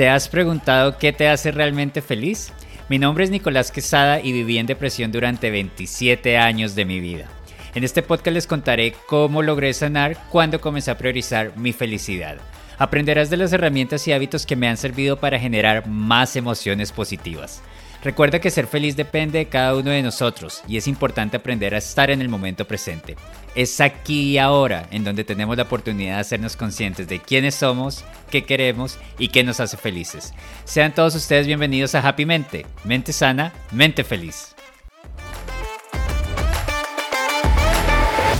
¿Te has preguntado qué te hace realmente feliz? Mi nombre es Nicolás Quesada y viví en depresión durante 27 años de mi vida. En este podcast les contaré cómo logré sanar cuando comencé a priorizar mi felicidad. Aprenderás de las herramientas y hábitos que me han servido para generar más emociones positivas. Recuerda que ser feliz depende de cada uno de nosotros y es importante aprender a estar en el momento presente. Es aquí y ahora en donde tenemos la oportunidad de hacernos conscientes de quiénes somos, qué queremos y qué nos hace felices. Sean todos ustedes bienvenidos a Happy Mente, mente sana, mente feliz.